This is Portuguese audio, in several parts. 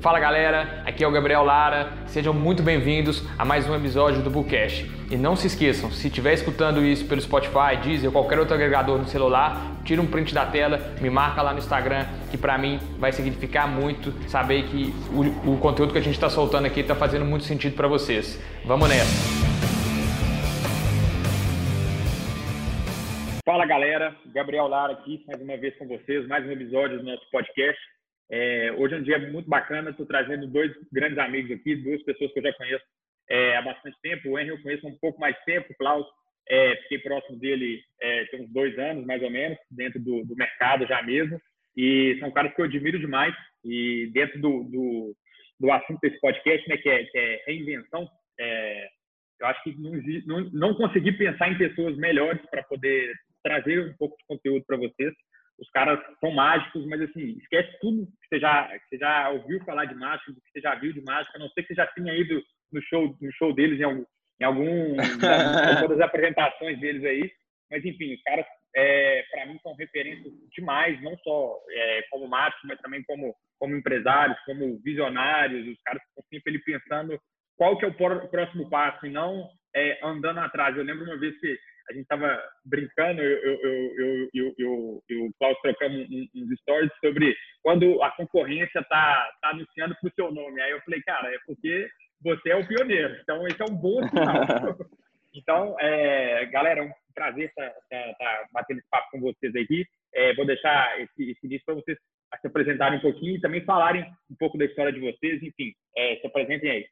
Fala galera, aqui é o Gabriel Lara, sejam muito bem-vindos a mais um episódio do Bookcast. E não se esqueçam, se estiver escutando isso pelo Spotify, Deezer ou qualquer outro agregador no celular, tira um print da tela, me marca lá no Instagram, que para mim vai significar muito saber que o, o conteúdo que a gente está soltando aqui está fazendo muito sentido para vocês. Vamos nessa! Fala galera, Gabriel Lara aqui mais uma vez com vocês, mais um episódio do nosso podcast. É, hoje é um dia muito bacana, estou trazendo dois grandes amigos aqui, duas pessoas que eu já conheço é, há bastante tempo. O Henry eu conheço há um pouco mais tempo, o Klaus, é, fiquei próximo dele é, tem uns dois anos, mais ou menos, dentro do, do, mercado já mesmo. E são caras que eu admiro demais. E dentro do, do, do assunto desse podcast, né, que é, que é reinvenção, é, eu acho que não, não, não consegui pensar em pessoas melhores para poder trazer um pouco de conteúdo para vocês os caras são mágicos, mas assim, esquece tudo que você já, que você já ouviu falar de mágica, do que você já viu de mágica, a não ser que você já tenha ido no show, no show deles em algum, em algum apresentações deles aí. Mas enfim, os caras, é, para mim, são referências demais, não só é, como mágicos, mas também como, como empresários, como visionários. Os caras estão sempre ali pensando qual que é o próximo passo e não é, andando atrás. Eu lembro uma vez que a gente estava brincando, eu, eu, eu, eu, eu, eu, o Klaus trocamos uns stories sobre quando a concorrência está tá anunciando para o seu nome. Aí eu falei, cara, é porque você é o pioneiro. Então, esse é um bom sinal. então, é, galera, é um prazer estar tá, tá, tá batendo esse papo com vocês aqui. É, vou deixar esse, esse início para vocês se apresentarem um pouquinho e também falarem um pouco da história de vocês. Enfim, é, se apresentem aí.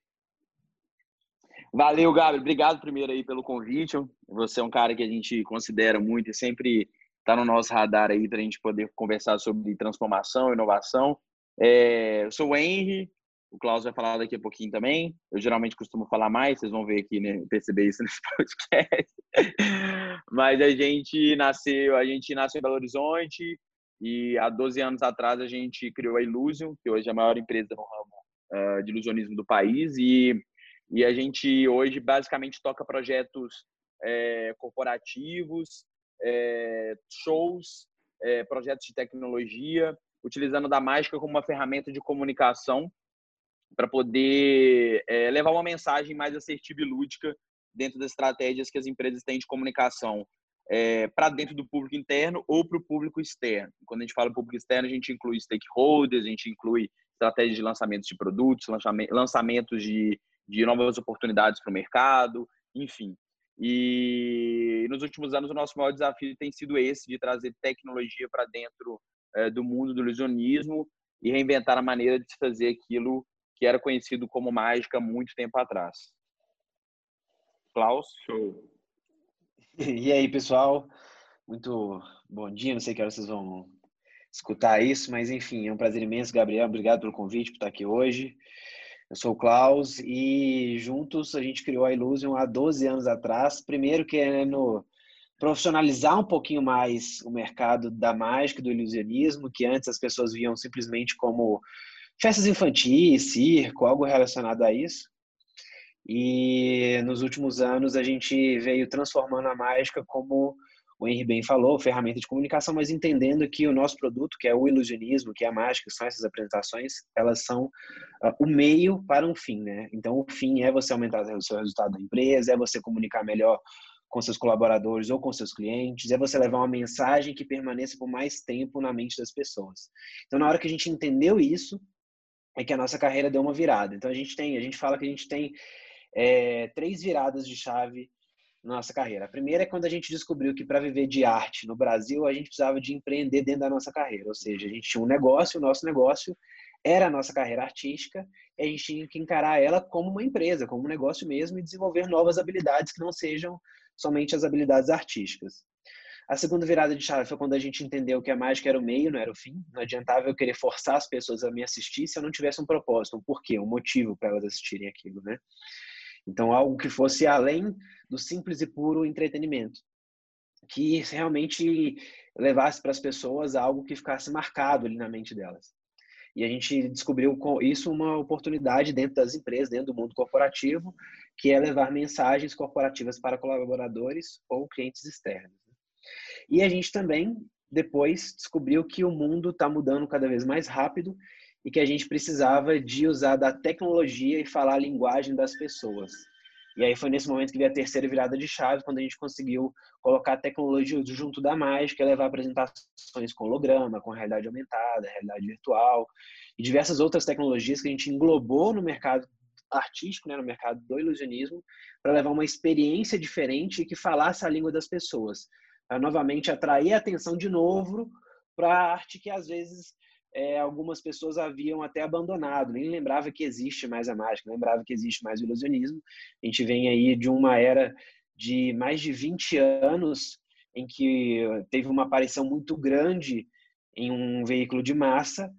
Valeu, Gabriel. Obrigado primeiro aí pelo convite. Você é um cara que a gente considera muito e sempre está no nosso radar aí para a gente poder conversar sobre transformação, inovação. É, eu sou o Henry, o Klaus vai falar daqui a pouquinho também. Eu geralmente costumo falar mais, vocês vão ver aqui, né, perceber isso nesse podcast. Mas a gente nasceu, a gente nasceu em Belo Horizonte e há 12 anos atrás a gente criou a Illusion, que hoje é a maior empresa no ramo uh, de ilusionismo do país e e a gente hoje basicamente toca projetos é, corporativos, é, shows, é, projetos de tecnologia, utilizando da mágica como uma ferramenta de comunicação para poder é, levar uma mensagem mais assertiva e lúdica dentro das estratégias que as empresas têm de comunicação é, para dentro do público interno ou para o público externo. Quando a gente fala público externo, a gente inclui stakeholders, a gente inclui estratégias de lançamentos de produtos, lançamentos de de novas oportunidades para o mercado, enfim. E nos últimos anos, o nosso maior desafio tem sido esse, de trazer tecnologia para dentro é, do mundo do ilusionismo e reinventar a maneira de se fazer aquilo que era conhecido como mágica muito tempo atrás. Klaus? Show. E aí, pessoal? Muito bom dia. Não sei que hora vocês vão escutar isso, mas enfim, é um prazer imenso, Gabriel. Obrigado pelo convite, por estar aqui hoje. Eu sou o Klaus e juntos a gente criou a Illusion há 12 anos atrás. Primeiro querendo profissionalizar um pouquinho mais o mercado da mágica, do ilusionismo, que antes as pessoas viam simplesmente como festas infantis, circo, algo relacionado a isso. E nos últimos anos a gente veio transformando a mágica como o Henry bem falou, ferramenta de comunicação, mas entendendo que o nosso produto, que é o ilusionismo, que é a mágica, que são essas apresentações, elas são uh, o meio para um fim, né? Então, o fim é você aumentar o seu resultado da empresa, é você comunicar melhor com seus colaboradores ou com seus clientes, é você levar uma mensagem que permaneça por mais tempo na mente das pessoas. Então, na hora que a gente entendeu isso, é que a nossa carreira deu uma virada. Então, a gente tem, a gente fala que a gente tem é, três viradas de chave nossa carreira. A primeira é quando a gente descobriu que para viver de arte no Brasil, a gente precisava de empreender dentro da nossa carreira. Ou seja, a gente tinha um negócio, o nosso negócio era a nossa carreira artística, e a gente tinha que encarar ela como uma empresa, como um negócio mesmo, e desenvolver novas habilidades que não sejam somente as habilidades artísticas. A segunda virada de chave foi quando a gente entendeu que a mágica era o meio, não era o fim. Não adiantava eu querer forçar as pessoas a me assistir se eu não tivesse um propósito, um porquê, um motivo para elas assistirem aquilo, né? Então, algo que fosse além do simples e puro entretenimento, que realmente levasse para as pessoas algo que ficasse marcado ali na mente delas. E a gente descobriu com isso uma oportunidade dentro das empresas, dentro do mundo corporativo, que é levar mensagens corporativas para colaboradores ou clientes externos. E a gente também depois descobriu que o mundo está mudando cada vez mais rápido e que a gente precisava de usar da tecnologia e falar a linguagem das pessoas. E aí foi nesse momento que veio a terceira virada de chave, quando a gente conseguiu colocar a tecnologia junto da mágica, levar apresentações com holograma, com realidade aumentada, realidade virtual e diversas outras tecnologias que a gente englobou no mercado artístico, né, no mercado do ilusionismo, para levar uma experiência diferente e que falasse a língua das pessoas, para novamente atrair a atenção de novo para a arte que às vezes é, algumas pessoas haviam até abandonado, nem lembrava que existe mais a mágica, lembrava que existe mais o ilusionismo. A gente vem aí de uma era de mais de 20 anos em que teve uma aparição muito grande em um veículo de massa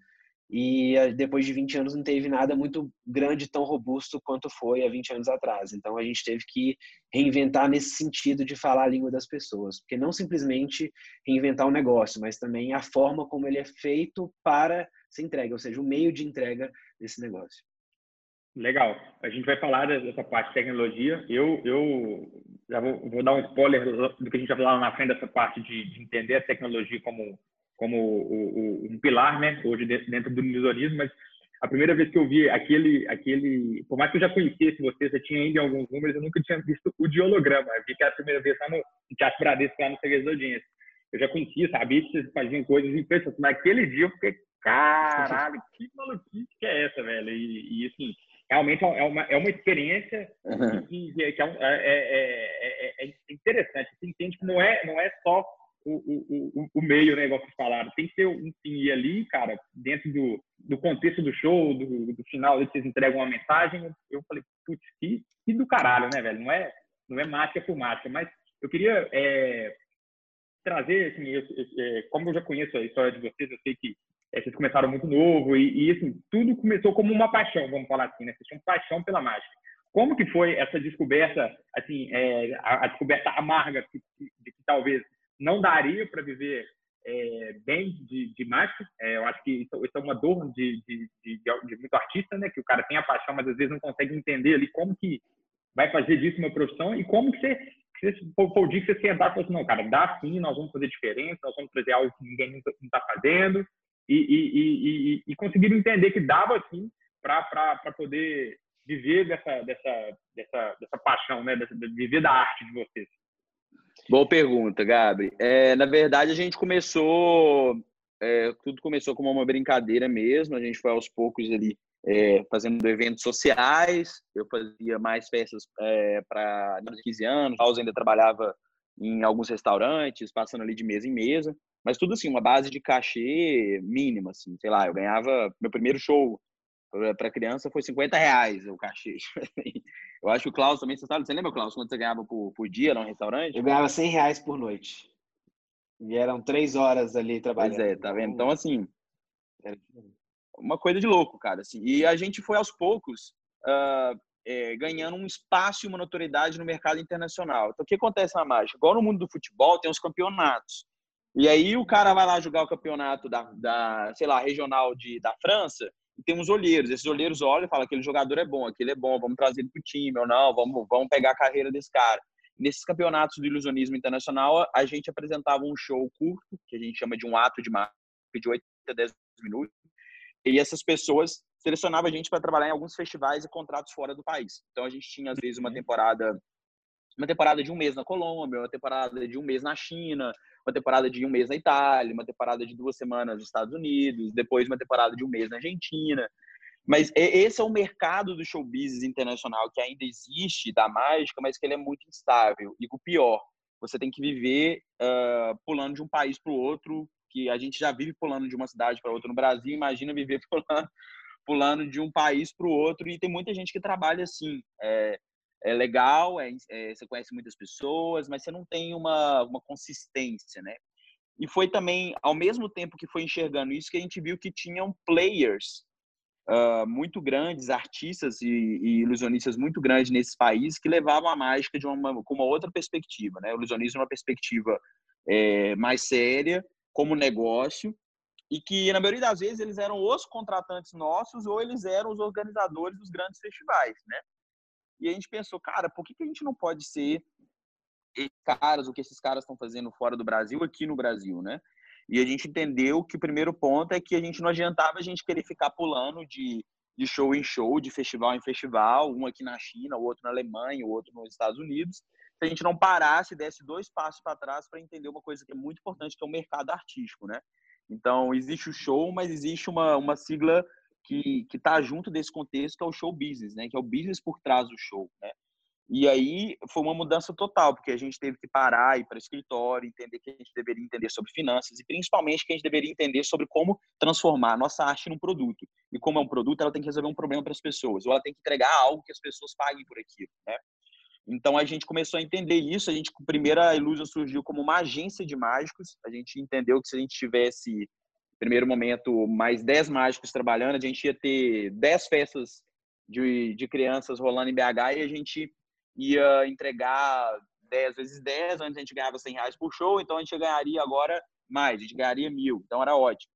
e eh, depois de 20 anos não teve nada muito grande, tão robusto quanto foi há 20 anos atrás. Então a gente teve que reinventar nesse sentido de falar a língua das pessoas, porque não simplesmente reinventar o negócio, mas também a forma como ele é feito para ser entregue, ou seja, o meio de entrega desse negócio. Legal. A gente vai falar dessa parte de tecnologia. Eu, eu já vou, vou dar um spoiler do que a gente vai falar na frente dessa parte de, de entender a tecnologia como como o, o, um pilar, né, hoje dentro do ilusionismo, mas a primeira vez que eu vi aquele, aquele, por mais que eu já conhecesse você, você tinha ainda alguns números, eu nunca tinha visto o de holograma. Eu vi que era a primeira vez lá no, Teatro Bradesco, lá no Segredo da Audiência. Eu já conhecia, sabia que vocês faziam coisas impressionantes, mas aquele dia eu fiquei, caralho, que maluquice que é essa, velho? E, e assim, realmente é uma, é uma experiência que, que, que é, é, é, é, interessante. Você entende que não é, não é só o, o, o, meio, né, igual vocês falaram. Tem que ter um fim ali, cara, dentro do, do contexto do show, do, do final, vocês entregam uma mensagem. Eu falei, putz, que, que do caralho, né, velho? Não é, não é mágica por mágica, mas eu queria é, trazer, assim, eu, é, como eu já conheço a história de vocês, eu sei que é, vocês começaram muito novo e, e, assim, tudo começou como uma paixão, vamos falar assim, né? Vocês tinham paixão pela mágica. Como que foi essa descoberta, assim, é, a, a, descoberta amarga de que talvez não daria para viver é, bem de, de. É, eu acho que isso, isso, é uma dor de, de, de, muito artista, né? Que o cara tem a paixão, mas às vezes não consegue entender ali como que vai fazer disso uma profissão e como que você, que você for, o dia que você sentar e falar assim, não, cara, dá sim, nós vamos fazer diferente, nós vamos trazer algo que ninguém nunca está fazendo e, e, e, e, conseguir entender que dava sim para poder viver dessa, dessa, dessa, dessa paixão, né? Dessa, de viver da arte de vocês. Boa pergunta, Gabri. É, na verdade, a gente começou, é, tudo começou como uma brincadeira mesmo. A gente foi aos poucos ali é, fazendo eventos sociais. Eu fazia mais festas é, para 15 anos. A ainda trabalhava em alguns restaurantes, passando ali de mesa em mesa. Mas tudo assim, uma base de cachê mínima, assim. Sei lá, eu ganhava meu primeiro show para criança foi 50 reais o cachê. Eu acho que o Klaus também, você sabe, você lembra, Klaus, quando você ganhava por, por dia num restaurante? Eu ganhava 100 reais por noite. E eram três horas ali trabalhando. Pois é, tá vendo? Então, assim, uma coisa de louco, cara. Assim. E a gente foi aos poucos uh, é, ganhando um espaço e uma notoriedade no mercado internacional. Então, o que acontece na mágica? Igual no mundo do futebol, tem os campeonatos. E aí o cara vai lá jogar o campeonato da, da sei lá, regional de, da França, tem uns olheiros. Esses olheiros olham e falam: aquele jogador é bom, aquele é bom, vamos trazer ele para o time, ou não, vamos, vamos pegar a carreira desse cara. Nesses campeonatos do ilusionismo internacional, a gente apresentava um show curto, que a gente chama de um ato de marca, de 8 a 10 minutos, e essas pessoas selecionavam a gente para trabalhar em alguns festivais e contratos fora do país. Então a gente tinha, às vezes, uma uhum. temporada uma temporada de um mês na Colômbia, uma temporada de um mês na China, uma temporada de um mês na Itália, uma temporada de duas semanas nos Estados Unidos, depois uma temporada de um mês na Argentina. Mas esse é o mercado do show business internacional que ainda existe, da mágica, mas que ele é muito instável. E o pior, você tem que viver uh, pulando de um país para o outro, que a gente já vive pulando de uma cidade para outra no Brasil, imagina viver pulando, pulando de um país para o outro. E tem muita gente que trabalha assim. É, é legal, é, é, você conhece muitas pessoas, mas você não tem uma, uma consistência, né? E foi também, ao mesmo tempo que foi enxergando isso, que a gente viu que tinham players uh, muito grandes, artistas e, e, ilusionistas muito grandes nesses países que levavam a mágica de uma, com uma outra perspectiva, né? O ilusionismo é uma perspectiva é, mais séria, como negócio, e que, na maioria das vezes, eles eram os contratantes nossos ou eles eram os organizadores dos grandes festivais, né? E a gente pensou, cara, por que, que a gente não pode ser caras, o que esses caras estão fazendo fora do Brasil, aqui no Brasil, né? E a gente entendeu que o primeiro ponto é que a gente não adiantava a gente querer ficar pulando de, de show em show, de festival em festival, um aqui na China, o outro na Alemanha, o outro nos Estados Unidos, se a gente não parasse e desse dois passos para trás para entender uma coisa que é muito importante, que é o mercado artístico, né? Então, existe o show, mas existe uma, uma sigla que está junto desse contexto, que é o show business, né? Que é o business por trás do show, né? E aí foi uma mudança total, porque a gente teve que parar, ir para o escritório, entender que a gente deveria entender sobre finanças e principalmente que a gente deveria entender sobre como transformar a nossa arte num produto. E como é um produto, ela tem que resolver um problema para as pessoas, ou ela tem que entregar algo que as pessoas paguem por aquilo, né? Então a gente começou a entender isso. A gente, primeiro, a surgiu como uma agência de mágicos. A gente entendeu que se a gente tivesse, primeiro momento, mais 10 mágicos trabalhando, a gente ia ter 10 festas de, de crianças rolando em BH e a gente ia entregar 10 vezes 10, antes a gente ganhava 100 reais por show, então a gente ganharia agora mais, a gente ganharia mil, então era ótimo.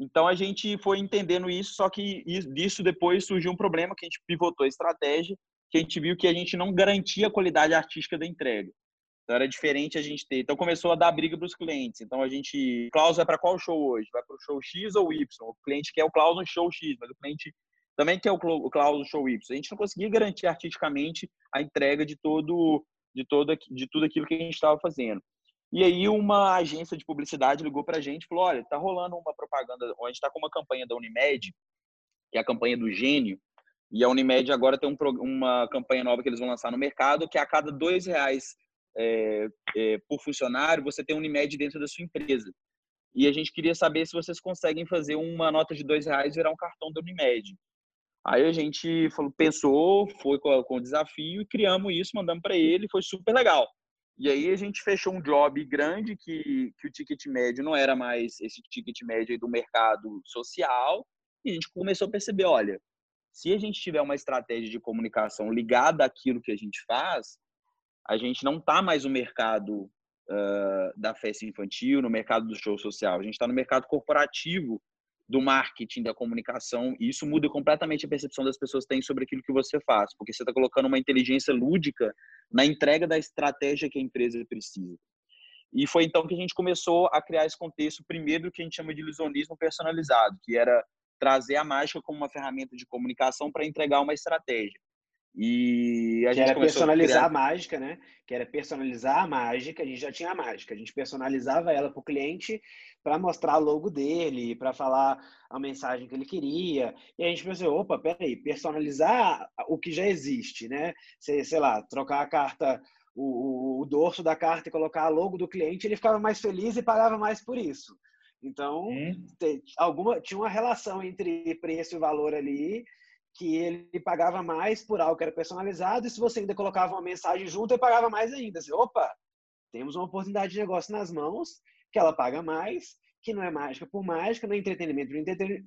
Então a gente foi entendendo isso, só que disso depois surgiu um problema que a gente pivotou a estratégia, que a gente viu que a gente não garantia a qualidade artística da entrega. Então era diferente a gente ter. Então começou a dar briga para os clientes. Então a gente, Klaus vai para qual show hoje? Vai para o show X ou Y? O cliente quer o Klaus no show X, mas o cliente também que é o Cláudio Show Y. A gente não conseguia garantir artisticamente a entrega de todo de todo de tudo aquilo que a gente estava fazendo. E aí uma agência de publicidade ligou para a gente e falou: olha, tá rolando uma propaganda, a gente está com uma campanha da Unimed, que é a campanha do Gênio, e a Unimed agora tem um, uma campanha nova que eles vão lançar no mercado, que é a cada dois reais é, é, por funcionário você tem Unimed dentro da sua empresa. E a gente queria saber se vocês conseguem fazer uma nota de dois reais virar um cartão da Unimed. Aí a gente falou, pensou, foi com, com o desafio e criamos isso, mandamos para ele, foi super legal. E aí a gente fechou um job grande que, que o ticket médio não era mais esse ticket médio do mercado social e a gente começou a perceber, olha, se a gente tiver uma estratégia de comunicação ligada àquilo que a gente faz, a gente não está mais no mercado uh, da festa infantil, no mercado do show social, a gente está no mercado corporativo do marketing, da comunicação, e isso muda completamente a percepção das pessoas têm sobre aquilo que você faz, porque você está colocando uma inteligência lúdica na entrega da estratégia que a empresa precisa. E foi então que a gente começou a criar esse contexto, primeiro, do que a gente chama de ilusionismo personalizado, que era trazer a mágica como uma ferramenta de comunicação para entregar uma estratégia. E a que gente era personalizar a, a, mágica, né? Que era personalizar a mágica. A gente já tinha a mágica, a gente personalizava ela para o cliente para mostrar o logo dele, para falar a mensagem que ele queria. E a gente pensou, opa, peraí, personalizar o que já existe, né? Sei, sei lá, trocar a carta, o, o, dorso da carta e colocar o logo do cliente, ele ficava mais feliz e pagava mais por isso. Então, hum. alguma, tinha uma relação entre preço e valor ali que ele pagava mais por algo que era personalizado, e se você ainda colocava uma mensagem junto, ele pagava mais ainda. Assim, Opa, temos uma oportunidade de negócio nas mãos, que ela paga mais, que não é mágica por mágica, não é entretenimento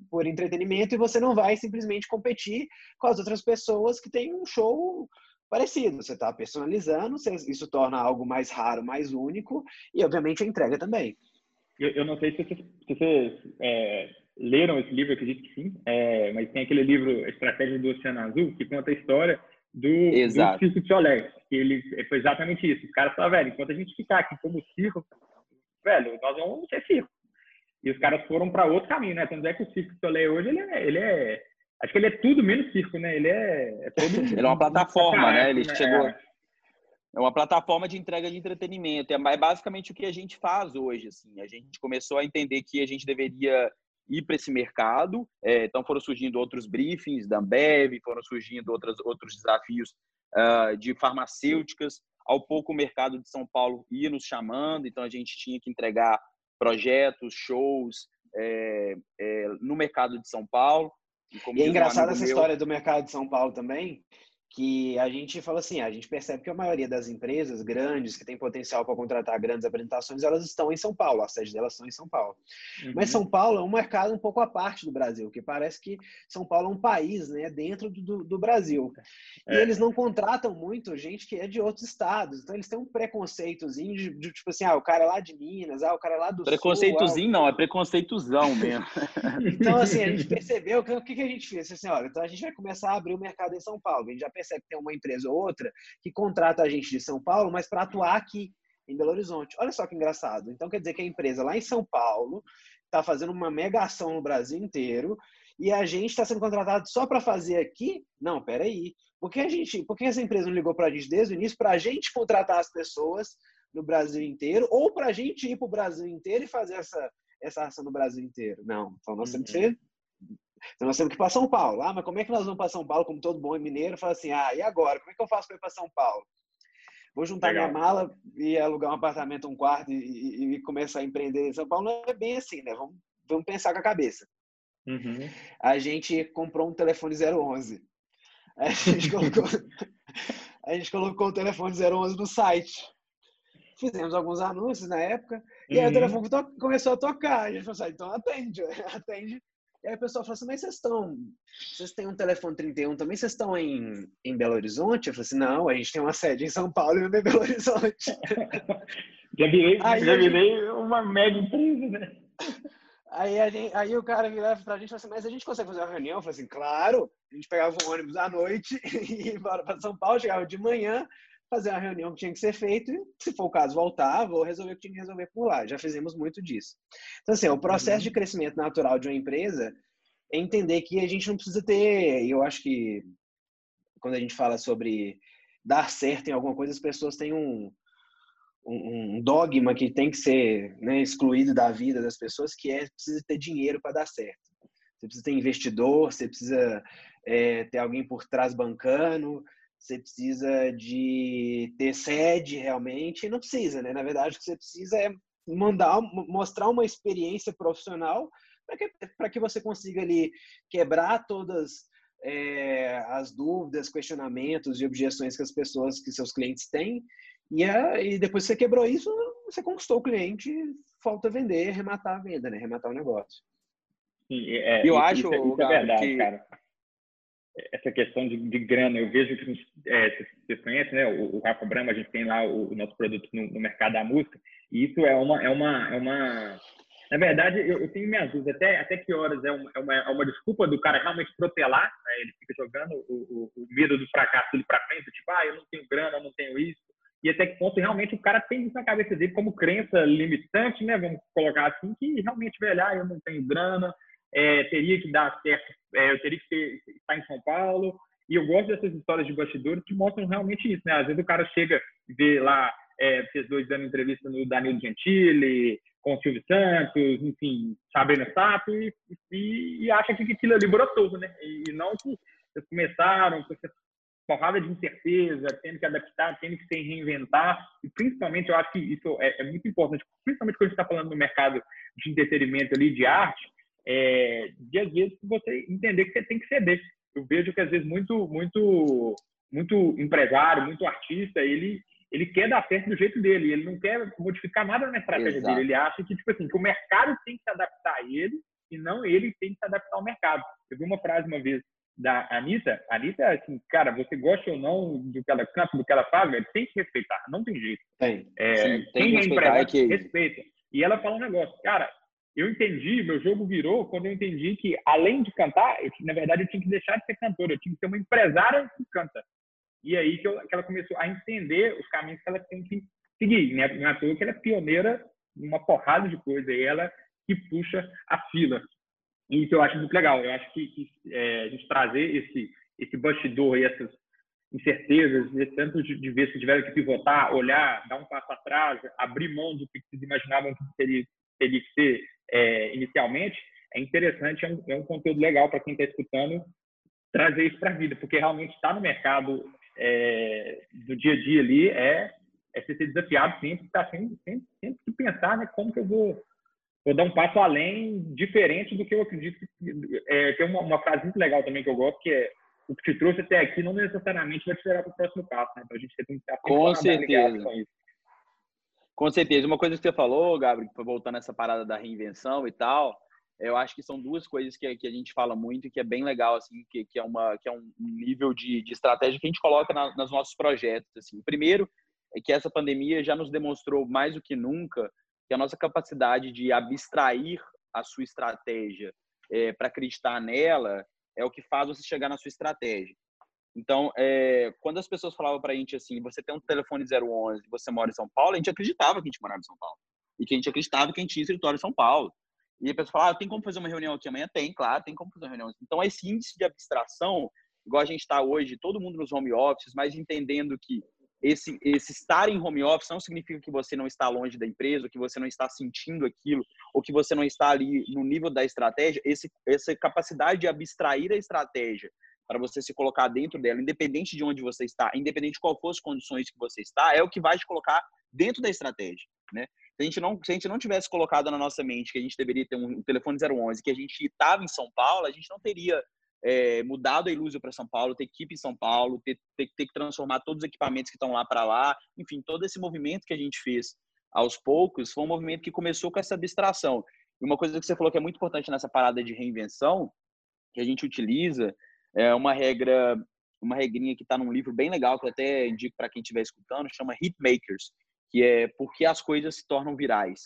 por entretenimento, e você não vai simplesmente competir com as outras pessoas que têm um show parecido. Você está personalizando, isso torna algo mais raro, mais único, e obviamente a entrega também. Eu, eu não sei se vocês, se vocês é leram esse livro, acredito que sim, é, mas tem aquele livro Estratégia do Oceano Azul, que conta a história do, Exato. do circo de que ele foi exatamente isso. Os caras falaram, velho, enquanto a gente ficar aqui como circo, velho, nós vamos ser circo. E os caras foram para outro caminho, né? Tanto é que o circo de Soler hoje, ele é, ele é, acho que ele é tudo menos circo, né? Ele é, é todo... ele é uma plataforma, né? Ele né? chegou... É uma plataforma de entrega de entretenimento. É basicamente o que a gente faz hoje. Assim. A gente começou a entender que a gente deveria ir para esse mercado. É, então foram surgindo outros briefings da Ambev, foram surgindo outras, outros desafios uh, de farmacêuticas. Ao pouco o mercado de São Paulo ia nos chamando, então a gente tinha que entregar projetos, shows é, é, no mercado de São Paulo. E, e é engraçada essa meu... história do mercado de São Paulo também, que a gente fala assim, a gente percebe que a maioria das empresas grandes que têm potencial para contratar grandes apresentações, elas estão em São Paulo, as sedes delas estão em São Paulo. Uhum. Mas São Paulo é um mercado um pouco à parte do Brasil, que parece que São Paulo é um país, né, dentro do, do Brasil. É. E eles não contratam muito gente que é de outros estados, então eles têm um preconceitozinho de, de tipo assim, ah, o cara é lá de Minas, ah, o cara é lá do Preconceitozinho Sul, ah, não, é preconceitozão mesmo. então, assim, a gente percebeu que o que, que a gente fez? Assim, olha, então a gente vai começar a abrir o mercado em São Paulo, a gente já percebe que tem uma empresa ou outra que contrata a gente de São Paulo, mas para atuar aqui. em Belo Horizonte. Olha só que engraçado. Então quer dizer que a empresa lá em São Paulo está fazendo uma mega ação no Brasil inteiro e a gente está sendo contratado só para fazer aqui? Não, peraí. Por que, a gente, por que essa empresa não ligou para a gente desde o início para a gente contratar as pessoas no Brasil inteiro ou para a gente ir para o Brasil inteiro e fazer essa, essa ação no Brasil inteiro? Não. Então nós temos que ser então nós temos que ir para São Paulo. Ah, mas como é que nós vamos para São Paulo, como todo bom mineiro? Fala assim, ah, e agora? Como é que eu faço para ir para São Paulo? Vou juntar Legal. minha mala e alugar um apartamento, um quarto e, e, e, começar a empreender em São Paulo. Não é bem assim, né? Vamos, vamos pensar com a cabeça. Uhum. A gente comprou um telefone 011. A gente colocou, a gente colocou o telefone 011 no site. Fizemos alguns anúncios na época. E aí o uhum. telefone começou a tocar. A gente falou assim, ah, então atende, atende e aí o pessoal falou assim, mas vocês estão. Vocês têm um telefone 31 também? Vocês estão em, em Belo Horizonte? Eu falei assim, não, a gente tem uma sede em São Paulo e uma em Belo Horizonte. já virei, aí já virei uma média empresa, né? Aí, gente, aí o cara virava pra gente e falou assim, mas a gente consegue fazer uma reunião? Eu falei assim, claro. A gente pegava um ônibus à noite e ia embora para São Paulo, chegava de manhã, fazer a reunião que tinha que ser feito e, se for o caso, voltava ou resolver o que tinha que resolver por lá. Já fizemos muito disso. Então, assim, o processo de uhum. crescimento natural de uma empresa é entender que a gente não precisa ter. Eu acho que quando a gente fala sobre dar certo em alguma coisa, as pessoas têm um, um, um dogma que tem que ser né, excluído da vida das pessoas, que é precisa ter dinheiro para dar certo. Você precisa ter investidor, você precisa é, ter alguém por trás bancando, você precisa de ter sede realmente, não precisa, né? Na verdade, o que você precisa é mandar, mostrar uma experiência profissional para que, que você consiga ali quebrar todas é, as dúvidas, questionamentos e objeções que as pessoas, que seus clientes têm. E, e depois que você quebrou isso, você conquistou o cliente, falta vender, rematar a venda, né? Rematar o negócio. Sim, é, eu isso, acho, isso, isso é verdade, que... cara essa questão de, de, grana. Eu vejo que é, vocês conhecem, né? O, o, Rafa Brama, a gente tem lá o, o nosso produto no, no, mercado da música, e isso é uma, é uma, é uma. Na verdade, eu, eu tenho minhas dúvidas até, até que horas é uma, é uma, é uma desculpa do cara realmente protelar, né? ele fica jogando o, o, medo do fracasso dele para frente, tipo, ah, eu não tenho grana, eu não tenho isso, e até que ponto realmente o cara tem isso na cabeça dele como crença limitante, né? Vamos colocar assim, que realmente, velho, ah, eu não tenho grana, é, teria que dar certo, é, eu teria que ter, estar em São Paulo. E eu gosto dessas histórias de bastidores que mostram realmente isso, né? Às vezes o cara chega vê lá, é, vocês dois dando entrevista no Danilo Gentili, com o Silvio Santos, enfim, Sabrina Sato, e, e, e, acha que aquilo ali brotou, né? E, e não que vocês começaram com essa porrada de incerteza, tendo que adaptar, tendo que se reinventar, e principalmente eu acho que isso é, é muito importante, principalmente quando a gente está falando no mercado de entretenimento ali, de arte, é, de às vezes você entender que você tem que ceder. Eu vejo que às vezes muito, muito, muito empresário, muito artista, ele ele quer dar certo do jeito dele, ele não quer modificar nada na estratégia Exato. dele. Ele acha que tipo assim, que o mercado tem que se adaptar a ele e não ele tem que se adaptar ao mercado. Eu vi uma frase uma vez da Anitta, a Anitta é assim, cara, você gosta ou não do que ela canta, do que ela faz, velho, tem que respeitar, não tem jeito. Tem. É, Sim, tem quem é empresário, que... respeita. E ela fala um negócio, cara, eu entendi, meu jogo virou quando eu entendi que, além de cantar, eu, na verdade, eu tinha que deixar de ser cantora, eu tinha que ser uma empresária que canta. E aí que, eu, que ela começou a entender os caminhos que ela tem que seguir. Né? Não é à toa que ela é pioneira numa porrada de coisa, e ela que puxa a fila. E isso eu acho muito legal. Eu acho que, que é, a gente trazer esse, esse bastidor e essas incertezas, tanto de, de ver se tiveram que pivotar, olhar, dar um passo atrás, abrir mão do que vocês imaginavam que teria que ser é, inicialmente, é interessante, é um, é um conteúdo legal para quem está escutando trazer isso para a vida, porque realmente estar tá no mercado é, do dia a dia ali é, é ser desafiado sempre, tá sempre, sempre, sempre que pensar, né, como que eu vou, vou dar um passo além, diferente do que eu acredito. Que, é, tem uma, uma frase muito legal também que eu gosto, que é o que te trouxe até aqui não necessariamente vai te levar para o próximo passo, né? Então a gente tem que estar com certeza. com isso. Com certeza. Uma coisa que você falou, Gabriel, voltando essa parada da reinvenção e tal, eu acho que são duas coisas que, que a gente fala muito e que é bem legal, assim, que, que, é, uma, que é um nível de, de estratégia que a gente coloca na, nos nossos projetos. Assim. Primeiro é que essa pandemia já nos demonstrou mais do que nunca que a nossa capacidade de abstrair a sua estratégia é, para acreditar nela é o que faz você chegar na sua estratégia. Então, é, quando as pessoas falavam para a gente assim, você tem um telefone 011, você mora em São Paulo, a gente acreditava que a gente morava em São Paulo. E que a gente acreditava que a gente tinha escritório em São Paulo. E a pessoa falava, ah, tem como fazer uma reunião aqui amanhã? Tem, claro, tem como fazer uma reunião. Então, esse índice de abstração, igual a gente está hoje, todo mundo nos home offices, mas entendendo que esse, esse estar em home office não significa que você não está longe da empresa, que você não está sentindo aquilo, ou que você não está ali no nível da estratégia. Esse, essa capacidade de abstrair a estratégia para você se colocar dentro dela, independente de onde você está, independente de qual fossem as condições que você está, é o que vai te colocar dentro da estratégia, né? Se a gente não, se a gente não tivesse colocado na nossa mente que a gente deveria ter um, telefone 011, que a gente estava em São Paulo, a gente não teria é, mudado a Ilusio para São Paulo, ter equipe em São Paulo, ter, ter, ter que transformar todos os equipamentos que estão lá para lá, enfim, todo esse movimento que a gente fez aos poucos foi um movimento que começou com essa abstração. E uma coisa que você falou que é muito importante nessa parada de reinvenção, que a gente utiliza, é uma regra, uma regrinha que está num livro bem legal, que eu até indico para quem estiver escutando, chama Hitmakers, que é por que as coisas se tornam virais.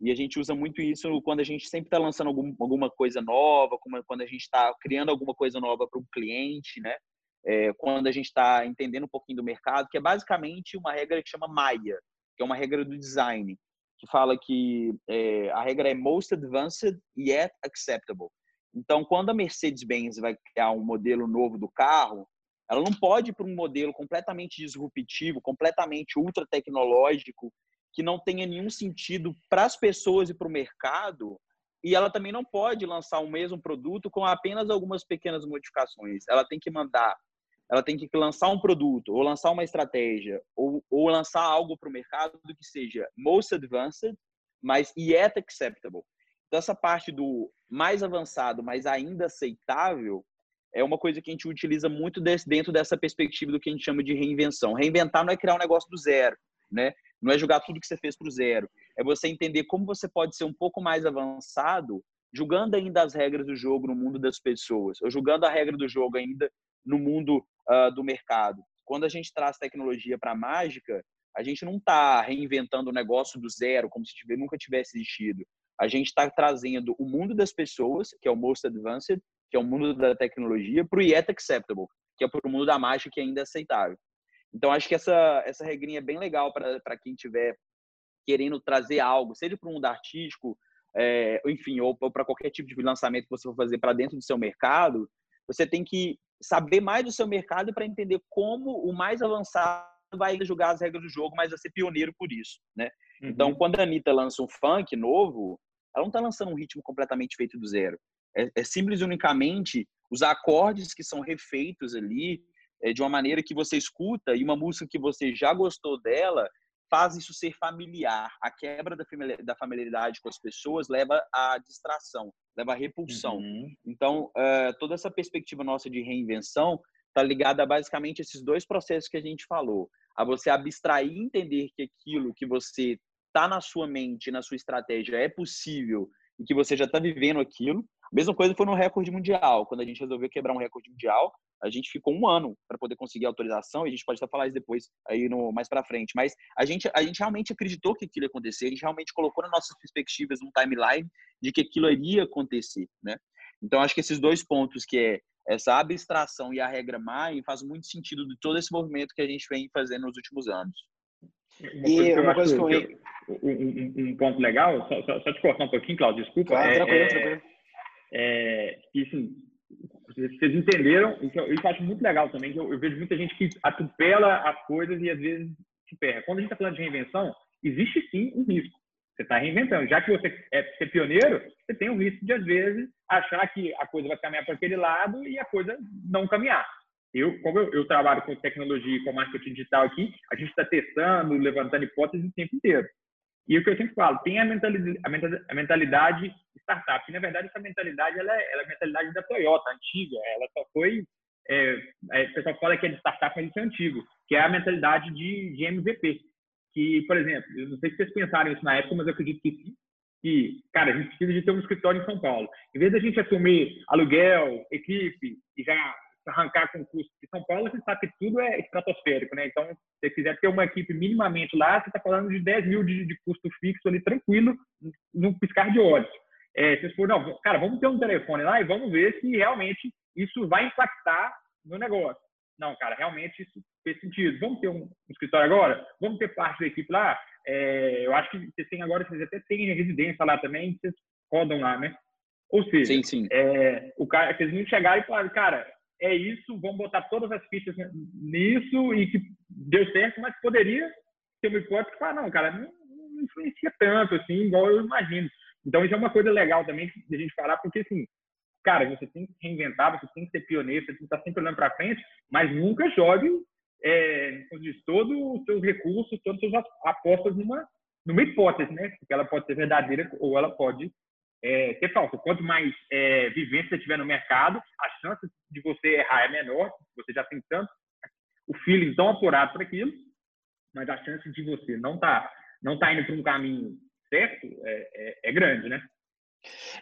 E a gente usa muito isso quando a gente sempre está lançando algum, alguma coisa nova, quando a gente está criando alguma coisa nova para um cliente, né? É, quando a gente está entendendo um pouquinho do mercado, que é basicamente uma regra que chama Maia, que é uma regra do design, que fala que é, a regra é most advanced yet acceptable. Então, quando a Mercedes-Benz vai criar um modelo novo do carro, ela não pode ir para um modelo completamente disruptivo, completamente ultra tecnológico, que não tenha nenhum sentido para as pessoas e para o mercado. E ela também não pode lançar o mesmo produto com apenas algumas pequenas modificações. Ela tem que mandar, ela tem que lançar um produto, ou lançar uma estratégia, ou, ou lançar algo para o mercado que seja most advanced, mas yet acceptable. Então, essa parte do mais avançado, mas ainda aceitável, é uma coisa que a gente utiliza muito dentro dessa perspectiva do que a gente chama de reinvenção. Reinventar não é criar um negócio do zero, né? Não é jogar tudo que você fez para o zero. É você entender como você pode ser um pouco mais avançado, julgando ainda as regras do jogo no mundo das pessoas, ou julgando a regra do jogo ainda no mundo uh, do mercado. Quando a gente traz tecnologia para a mágica, a gente não está reinventando o negócio do zero, como se nunca tivesse existido. A gente está trazendo o mundo das pessoas, que é o most advanced, que é o mundo da tecnologia, para o yet acceptable, que é para o mundo da mágica que ainda é aceitável. Então, acho que essa, essa regrinha é bem legal para quem estiver querendo trazer algo, seja para um mundo artístico, é, enfim, ou, ou para qualquer tipo de lançamento que você for fazer para dentro do seu mercado, você tem que saber mais do seu mercado para entender como o mais avançado vai julgar as regras do jogo, mas vai ser pioneiro por isso, né? Então, uhum. Então, quando a Anitta lança um funk novo, ela não está lançando um ritmo completamente feito do zero. É, é simples e unicamente os acordes que são refeitos ali é, de uma maneira que você escuta e uma música que você já gostou dela faz isso ser familiar. A quebra da familiaridade com as pessoas leva à distração, leva à repulsão. Uhum. Então, uh, toda essa perspectiva nossa de reinvenção está ligada a basicamente esses dois processos que a gente falou. A você abstrair e entender que aquilo que você está na sua mente, na sua estratégia, é possível e que você já está vivendo aquilo. A mesma coisa foi no recorde mundial. Quando a gente resolveu quebrar um recorde mundial, a gente ficou um ano para poder conseguir autorização e a gente pode até falar isso depois aí no mais para frente. Mas a gente a gente realmente acreditou que aquilo ia acontecer. A gente realmente colocou nas nossas perspectivas um timeline de que aquilo iria acontecer, né? Então acho que esses dois pontos que é essa abstração e a regra MAI faz muito sentido de todo esse movimento que a gente vem fazendo nos últimos anos. E uma coisa que eu, um, um, ponto legal, só, só, só, te cortar um pouquinho, Claudio, desculpa. Claro, é, tranquilo, é, tranquilo. É, que, assim, vocês entenderam, isso eu acho muito legal também, que eu, eu, vejo muita gente que atropela as coisas e às vezes se perde. Quando a gente está falando de reinvenção, existe sim um risco. Você está reinventando. Já que você é ser pioneiro, você tem o risco de, às vezes, achar que a coisa vai caminhar para aquele lado e a coisa não caminhar. Eu, como eu, eu trabalho com tecnologia e com marketing digital aqui, a gente está testando, levantando hipóteses o tempo inteiro. E o que eu sempre falo, tem a mentalidade, a mentalidade startup. E, na verdade, essa mentalidade ela é, ela é a mentalidade da Toyota, antiga. Ela só foi. É, é, o pessoal fala que é de startup, mas isso é antigo, que é a mentalidade de, de MVP. Que, por exemplo, eu não sei se vocês pensaram isso na época, mas eu acredito que sim. Que, cara, a gente precisa de ter um escritório em São Paulo. Em vez da gente assumir aluguel, equipe e já arrancar com custo de São Paulo, você sabe que tudo é estratosférico, né? Então, se você quiser ter uma equipe minimamente lá, você está falando de 10 mil de, de, custo fixo ali, tranquilo, num piscar de olhos. É, vocês foram, não, cara, vamos ter um telefone lá e vamos ver se realmente isso vai impactar no negócio. não, cara, realmente isso fez sentido. Vamos ter um, escritório agora? Vamos ter parte da equipe lá? É, eu acho que vocês têm agora, vocês até têm residência lá também, vocês rodam lá, né? Ou seja, sim, sim. É, o cara, vocês não chegaram e falaram, cara, é isso, vamos botar todas as fichas nisso e que deu certo, mas poderia ter uma hipótese que fala, não, cara, não, não influencia tanto assim, igual eu imagino. Então, isso é uma coisa legal também de a gente falar, porque assim, cara, você tem que reinventar, você tem que ser pioneiro, você tem que estar sempre olhando para frente, mas nunca jogue é, todos os seus recursos, todas as apostas numa, numa hipótese, né? Porque ela pode ser verdadeira ou ela pode é, ter falsa. Quanto mais é, vivência você tiver no mercado, a chance de você errar é menor, você já tem tanto o feeling tão apurado para aquilo, mas a chance de você não tá não tá indo para um caminho certo é, é, é grande, né?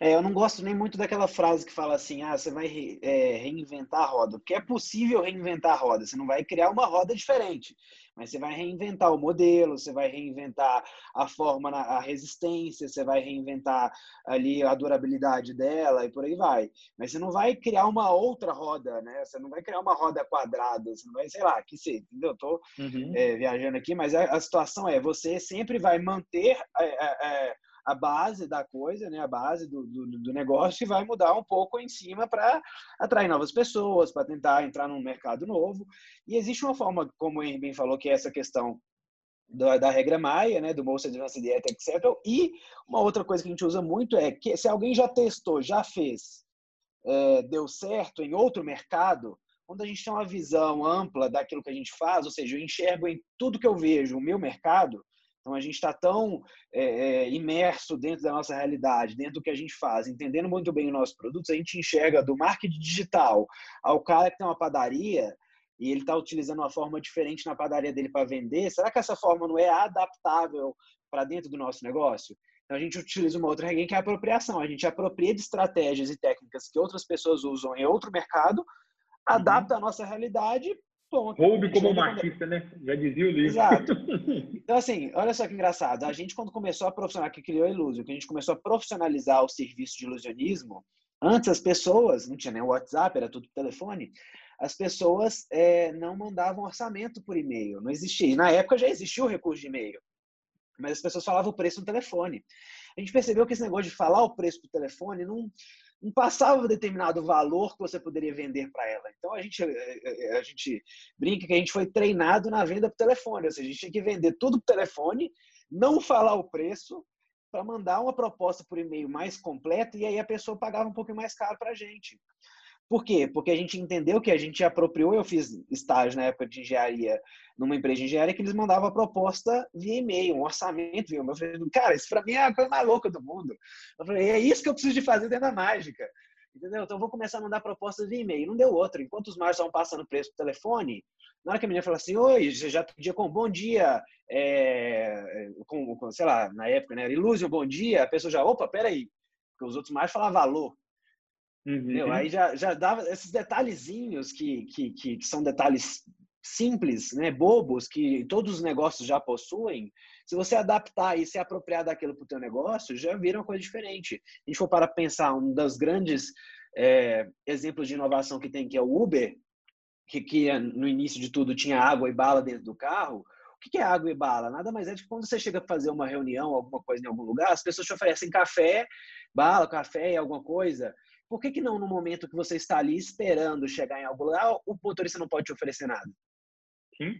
É, eu não gosto nem muito daquela frase que fala assim: ah, você vai é, reinventar a roda, porque é possível reinventar a roda, você não vai criar uma roda diferente, mas você vai reinventar o modelo, você vai reinventar a forma, a resistência, você vai reinventar ali a durabilidade dela e por aí vai. Mas você não vai criar uma outra roda, né? Você não vai criar uma roda quadrada, você não vai, sei lá, que sei, entendeu? Eu tô uhum. é, viajando aqui, mas a, a, situação é: você sempre vai manter. É, é, a base da coisa, né, a base do, do, do negócio e vai mudar um pouco em cima para atrair novas pessoas, para tentar entrar num mercado novo. E existe uma forma, como o Henry bem falou, que é essa questão da, da, regra Maia, né, do Most Advanced Diet, etc. E uma outra coisa que a gente usa muito é que se alguém já testou, já fez, é, deu certo em outro mercado, quando a gente tem uma visão ampla daquilo que a gente faz, ou seja, eu enxergo em tudo que eu vejo o meu mercado, então, a gente está tão é, é, imerso dentro da nossa realidade, dentro do que a gente faz, entendendo muito bem os nossos produtos, a gente enxerga do marketing digital ao cara que tem uma padaria e ele está utilizando uma forma diferente na padaria dele para vender. Será que essa forma não é adaptável para dentro do nosso negócio? Então, a gente utiliza uma outra regra que é a apropriação. A gente apropria de estratégias e técnicas que outras pessoas usam em outro mercado, uhum. adapta a nossa realidade Ponto. Roube como marxista, né? Já dizia o livro. Exato. Então, assim, olha só que engraçado. A gente, quando começou a profissionalizar, que criou a Ilusio, que a gente começou a profissionalizar o serviço de ilusionismo, antes as pessoas, não tinha nem WhatsApp, era tudo telefone, as pessoas é, não mandavam orçamento por e-mail. Não existia. E na época já existia o recurso de e-mail. Mas as pessoas falavam o preço no telefone. A gente percebeu que esse negócio de falar o preço do telefone não, não passava determinado valor que você poderia vender para ela. Então a gente, eh, eh, a gente brinca que a gente foi treinado na venda por telefone, ou seja, a gente tinha que vender tudo por telefone, não falar o preço, para mandar uma proposta por e-mail mais completa e aí a pessoa pagava um pouco mais caro para a gente. Por quê? Porque a gente entendeu que a gente apropriou. Eu fiz estágio na época de engenharia numa empresa de engenharia que eles mandavam a proposta via e-mail, um orçamento via e-mail. Eu falei, cara, isso para mim é a coisa mais louca do mundo. Eu falei, é isso que eu preciso de fazer dentro da mágica. Entendeu? Então eu vou começar a mandar propostas via e-mail. Não deu outra. Enquanto os mais estavam passando preço por telefone, na hora que a menina falou assim, oi, você já pedia com bom dia, é, com, com, sei lá, na época, né? Illusion, bom dia, a pessoa já, opa, peraí. Porque os outros mais falavam valor. Uhum. Aí já, já dava esses detalhezinhos que, que, que, que, são detalhes simples, né, bobos, que todos os negócios já possuem. Se você adaptar e se apropriar daquilo para o teu negócio, já vira uma coisa diferente. A gente for para pensar, um dos grandes é, exemplos de inovação que tem, que é o Uber, que, que no início de tudo tinha água e bala dentro do carro, o que é água e bala? Nada mais é do que quando você chega para fazer uma reunião, alguma coisa em algum lugar, as pessoas te oferecem café, bala, café e alguma coisa. Por que, que não, no momento que você está ali esperando chegar em algum lugar, o motorista não pode te oferecer nada? Sim.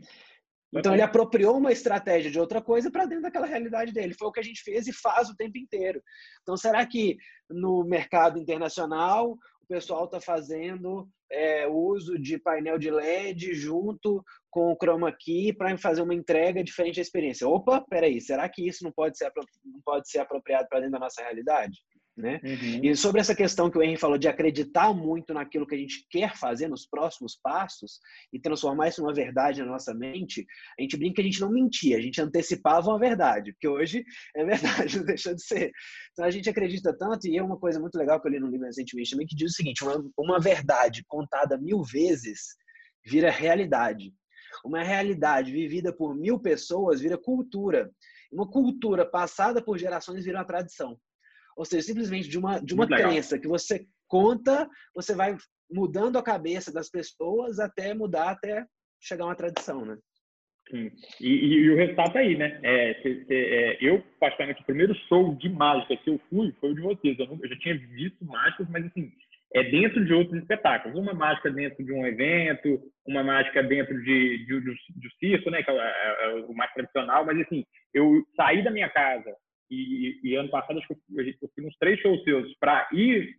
Então ele apropriou uma estratégia de outra coisa para dentro daquela realidade dele. Foi o que a gente fez e faz o tempo inteiro. Então será que no mercado internacional o pessoal está fazendo é, uso de painel de LED junto com o chroma key para fazer uma entrega diferente da experiência? Opa, peraí, será que isso não pode ser não pode ser apropriado para dentro da nossa realidade? Né? Uhum. E sobre essa questão que o Henry falou de acreditar muito naquilo que a gente quer fazer nos próximos passos e transformar isso numa verdade na nossa mente, a gente brinca que a gente não mentia, a gente antecipava uma verdade, porque hoje é verdade, não deixou de ser. Então a gente acredita tanto, e é uma coisa muito legal que eu li no livro recentemente também, que diz o seguinte: uma, uma verdade contada mil vezes vira realidade. Uma realidade vivida por mil pessoas vira cultura. Uma cultura passada por gerações vira uma tradição. Ou seja, simplesmente de uma, de uma crença que você conta, você vai mudando a cabeça das pessoas até mudar, até chegar uma tradição, né? Sim. E, e, e o resultado tá aí, né? É, cê, cê, é, eu, particularmente, o primeiro show de mágica que eu fui foi o de vocês. Eu, não, eu já tinha visto mágicas, mas assim, é dentro de outros espetáculos. Uma mágica dentro de um evento, uma mágica dentro de, de, de, de circo, né? Que é, é, é, o mais tradicional. Mas assim, eu saí da minha casa e, e ano passado acho que eu, eu fui uns três shows seus para ir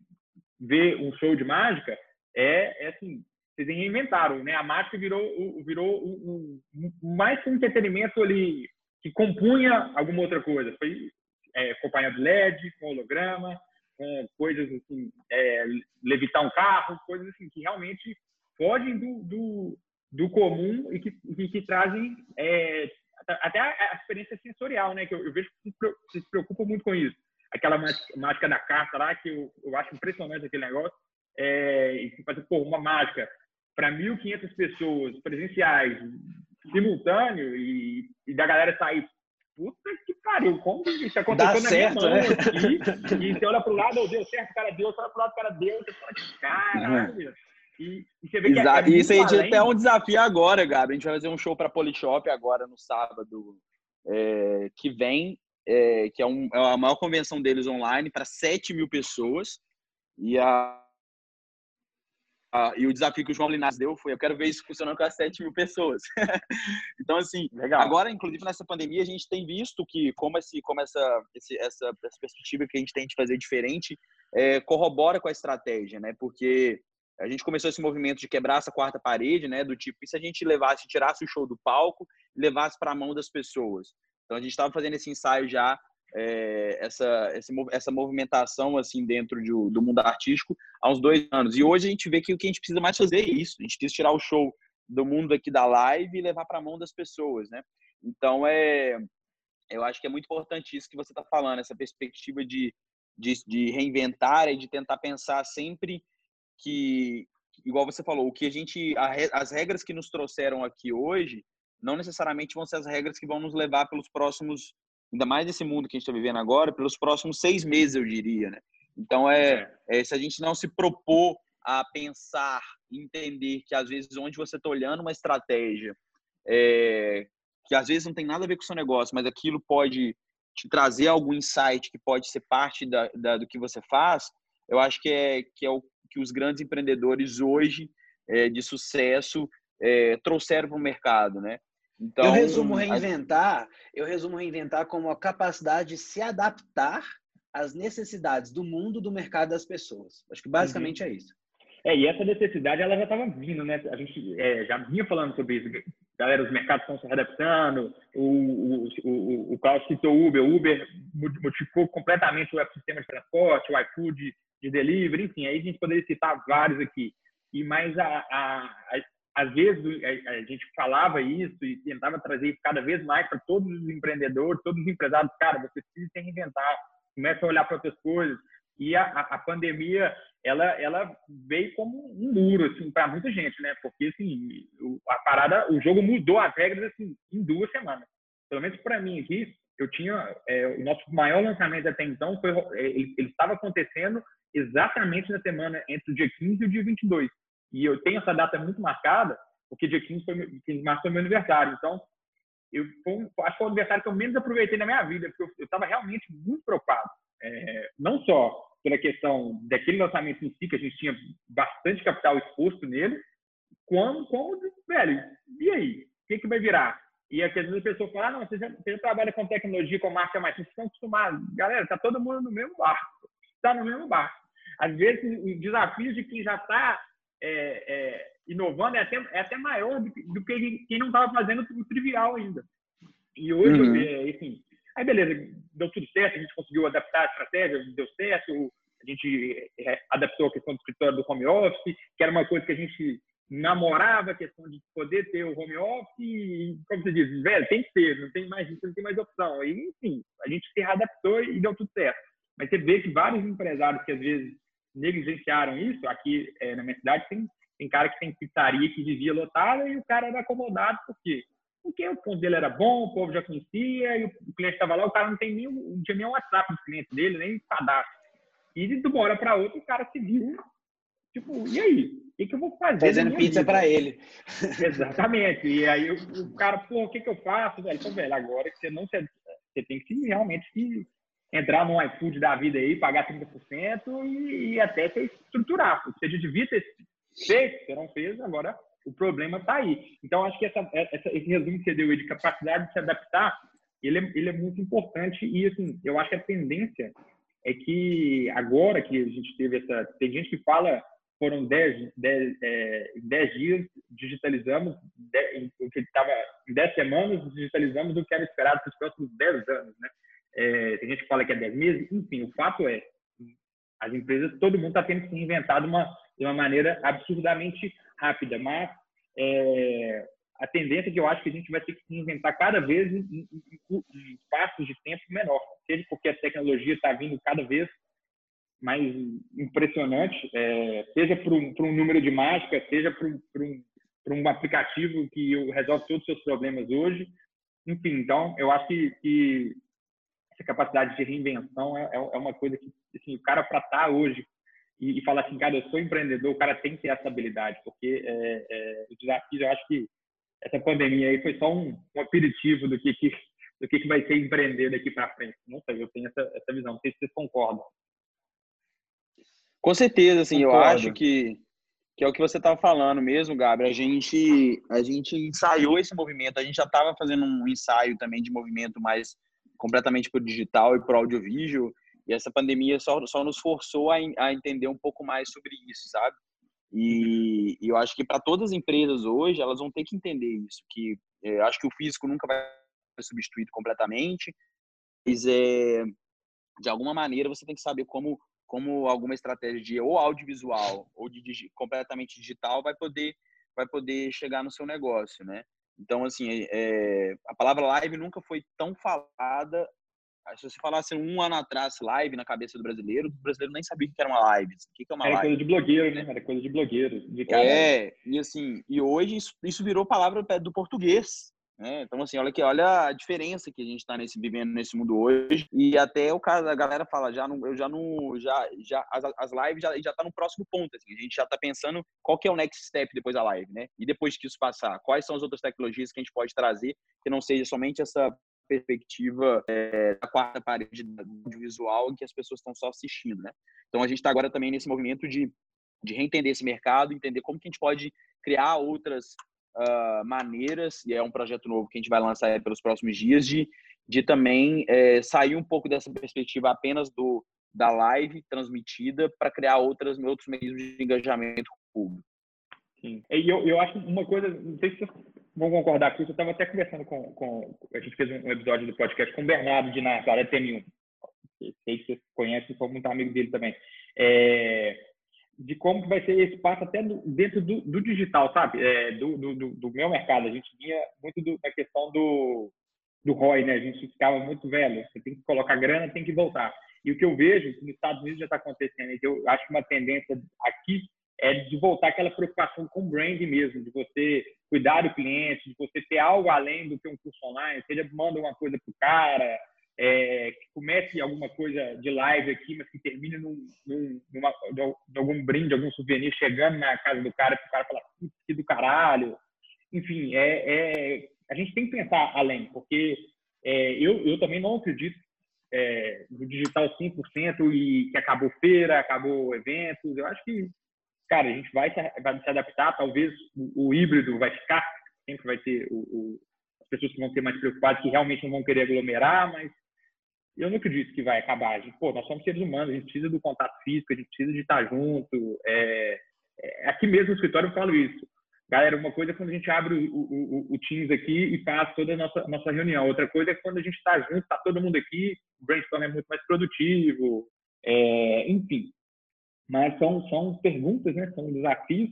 ver um show de mágica. É, é assim, vocês reinventaram, né? A mágica virou, virou um, um, mais um entretenimento ali que compunha alguma outra coisa. Foi é, acompanhado LED, com holograma, com coisas assim, é, levitar um carro, coisas assim que realmente fogem do, do, do comum e que, que, que trazem é, até a, experiência sensorial, né? Que eu, eu vejo que se, se preocupa muito com isso. Aquela mágica da carta lá, que eu, eu acho impressionante aquele negócio. É, e fazer pô, uma mágica para 1.500 pessoas presenciais, simultâneo, e, e, da galera sair, puta que pariu, como isso aconteceu Dá na certo, minha mão né? aqui, e você olha pro lado, oh, deu certo, o cara deu, você olha pro lado, o cara deu, você fala, caralho, uhum. E, e, você vê que é Exato. é, é isso aí além... até um desafio agora, Gabriel. A gente vai fazer um show para Polishop agora no sábado é, que vem, é, que é, um, é a maior convenção deles online para 7 mil pessoas. E a, e o desafio que o João Linhares deu foi: eu quero ver isso funcionando com as 7 mil pessoas. então, assim, Legal. agora, inclusive nessa pandemia, a gente tem visto que, como, esse, como essa, esse, essa, essa perspectiva que a gente tem de fazer diferente é, corrobora com a estratégia, né? Porque a gente começou esse movimento de quebrar essa quarta parede, né? Do tipo, e se a gente levasse, tirasse o show do palco levasse para a mão das pessoas? Então, a gente estava fazendo esse ensaio já é, essa, essa movimentação assim dentro de, do mundo artístico há uns dois anos. E hoje a gente vê que o que a gente precisa mais fazer é isso. A gente quis tirar o show do mundo aqui da live e levar para a mão das pessoas, né? Então é, eu acho que é muito importante isso que você está falando, essa perspectiva de, de, de reinventar e de tentar pensar sempre que, igual você falou, o que a gente, as regras que nos trouxeram aqui hoje, não necessariamente vão ser as regras que vão nos levar pelos próximos ainda mais nesse mundo que a gente está vivendo agora, pelos próximos seis meses, eu diria, né? Então, é, é. se a gente não se propor a pensar, entender que às vezes onde você está olhando uma estratégia, é, que às vezes não tem nada a ver com o seu negócio, mas aquilo pode te trazer algum insight que pode ser parte da, da do que você faz, eu acho que é, que é o que os grandes empreendedores hoje é, de sucesso é, trouxeram para o mercado, né? Então, eu resumo reinventar, eu resumo reinventar como a capacidade de se adaptar às necessidades do mundo, do mercado das pessoas. Acho que basicamente uhum. é isso. É, e essa necessidade ela já estava vindo, né? A gente é, já vinha falando sobre isso. Galera, os mercados estão se adaptando. O, o, o, o Carlos citou o Uber. O Uber modificou completamente o ecossistema de transporte, o iFood de delivery, enfim. Aí a gente poderia citar vários aqui. E mais a, a, às vezes a gente falava isso e tentava trazer isso cada vez mais para todos os empreendedores, todos os empresários. Cara, você precisa se reinventar, começa a olhar para outras coisas. E a, a, pandemia, ela, ela veio como um muro, assim, para muita gente, né? Porque, assim, a parada, o jogo mudou as regras, assim, em duas semanas. Pelo menos para mim aqui, eu tinha, é, o nosso maior lançamento até então, foi, é, ele estava acontecendo exatamente na semana entre o dia 15 e o dia 22 e eu tenho essa data muito marcada, porque dia 15, foi, 15 de março foi meu aniversário. Então, eu foi, acho que foi o aniversário que eu menos aproveitei na minha vida, porque eu estava realmente muito preocupado. É, não só pela questão daquele lançamento em si, que a gente tinha bastante capital exposto nele, como, como velho, e aí? O que, que vai virar? E às vezes a pessoa fala, ah, não, você já, você já trabalha com tecnologia, com marca mais, vocês estão acostumados. Galera, está todo mundo no mesmo barco. Está no mesmo barco. Às vezes, os desafios de quem já está é, é, inovando é até, é até maior do, do que quem não estava fazendo o trivial ainda. E hoje, uhum. eu, enfim, aí beleza, deu tudo certo, a gente conseguiu adaptar a estratégia, deu certo, a gente é, adaptou a questão do escritório do home office, que era uma coisa que a gente namorava a questão de poder ter o home office e, como você diz, velho, tem que ter, não tem mais, não tem mais opção. Aí, enfim, a gente se readaptou e deu tudo certo. Mas você vê que vários empresários que às vezes negligenciaram isso. Aqui é, na minha cidade tem, tem cara que tem pizzaria que vivia lotada e o cara era acomodado por quê? Porque o ponto dele era bom, o povo já conhecia e o cliente estava lá, o cara não, tem nem, não tinha nem o WhatsApp dos clientes dele, nem cadastro. E de uma hora para outra o cara se viu tipo, e aí? O que, que eu vou fazer? Fazendo pizza para ele. Exatamente. E aí o, o cara, pô, o que, que eu faço? Velho, então, velho, agora que você não você, você tem que realmente que entrar no iFood da vida aí, pagar 30% e, e até se estruturar. Porque você devia ter feito, você não fez, agora o problema está aí. Então, acho que essa, essa, esse resumo que você deu aí de capacidade de se adaptar, ele é, ele é muito importante e, assim, eu acho que a tendência é que agora que a gente teve essa... Tem gente que fala foram 10, 10, é, 10 dias, digitalizamos, o que estava em 10 semanas, digitalizamos o que era esperado para os próximos 10 anos, né? É, tem gente que fala que é 10 meses, enfim, o fato é, as empresas, todo mundo está tendo que se reinventar de uma, de uma maneira absurdamente rápida, mas é, a tendência é que eu acho que a gente vai ter que se reinventar cada vez em, em, em, passos de tempo menor, seja porque a tecnologia está vindo cada vez mais impressionante, é, seja para um, um, número de mágica, seja para um, um, aplicativo que resolve todos os seus problemas hoje. Enfim, então, eu acho que, que essa capacidade de reinvenção é, é, é uma coisa que assim, o cara para estar tá hoje e, e, falar assim, cara, eu sou empreendedor, o cara tem que ter essa habilidade, porque é, é, o desafio, eu acho que essa pandemia aí foi só um, um aperitivo do que, que do que, que vai ser empreender daqui para frente. Não sei, eu tenho essa, essa visão, não sei se vocês concordam. Com certeza, assim, Concordo. eu acho que, que é o que você estava falando mesmo, Gabriel. A gente, a gente ensaiou esse movimento, a gente já estava fazendo um ensaio também de movimento mais completamente para o digital e para o audiovisual, e essa pandemia só, só nos forçou a, a entender um pouco mais sobre isso, sabe? E, e eu acho que para todas as empresas hoje, elas vão ter que entender isso, que é, eu acho que o físico nunca vai ser substituído completamente, mas é, de alguma maneira você tem que saber como como alguma estratégia de ou audiovisual ou de digi completamente digital vai poder vai poder chegar no seu negócio, né? Então, assim, é, a palavra live nunca foi tão falada. Se você falasse um ano atrás live na cabeça do brasileiro, o brasileiro nem sabia o que era uma live. O que é uma era live? coisa de blogueiro, né? Era coisa de blogueiro. De É, e assim, e hoje isso, isso virou palavra do português. É, então, assim, olha que olha a diferença que a gente está nesse, vivendo nesse mundo hoje. E até o caso, a galera fala, já não, eu já não. Já, já, as, as lives já, já tá no próximo ponto. Assim, a gente já está pensando qual que é o next step depois da live, né? E depois que isso passar, quais são as outras tecnologias que a gente pode trazer que não seja somente essa perspectiva é, da quarta parede visual que as pessoas estão só assistindo, né? Então a gente está agora também nesse movimento de, de reentender esse mercado, entender como que a gente pode criar outras uh, maneiras, e é um projeto novo que a gente vai lançar pelos próximos dias, de, de também é, sair um pouco dessa perspectiva apenas do da live transmitida para criar outras, outros mecanismos de engajamento público. Sim. E eu, eu acho uma coisa, não sei se vocês vão concordar com isso, eu estava até conversando com, com, A gente fez um episódio do podcast com o Bernardo de da TM1. Sei que vocês conhecem, sou muito amigo dele também. É, de como que vai ser esse passo até dentro do, do, digital, sabe? É, do, do, meu mercado. A gente vinha muito da questão do, do ROI, né? A gente ficava muito velho. Você tem que colocar grana, tem que voltar. E o que eu vejo, que nos Estados Unidos já está acontecendo, e que eu acho que uma tendência aqui é de voltar aquela preocupação com o brand mesmo, de você cuidar do cliente, de você ter algo além do que um curso online. Seja manda uma coisa para o cara, é, que comece alguma coisa de live aqui, mas que termine num, num, numa, de algum brinde, algum souvenir chegando na casa do cara, que o cara fala, que do caralho. Enfim, é, é, a gente tem que pensar além, porque é, eu, eu também não acredito é, no digital 100% e que acabou feira, acabou eventos. Eu acho que, cara, a gente vai se, vai se adaptar. Talvez o, o híbrido vai ficar, sempre vai ter o, o, as pessoas que vão ser mais preocupadas, que realmente não vão querer aglomerar, mas eu não acredito que vai acabar. A gente, pô, nós somos seres humanos, a gente precisa do contato físico, a gente precisa de estar junto. É, é, aqui mesmo no escritório eu falo isso. Galera, uma coisa é quando a gente abre o, o, o Teams aqui e faz toda a nossa, nossa reunião. Outra coisa é quando a gente está junto, está todo mundo aqui, o brainstorm é muito mais produtivo, é, enfim. Mas são, são perguntas, né? são desafios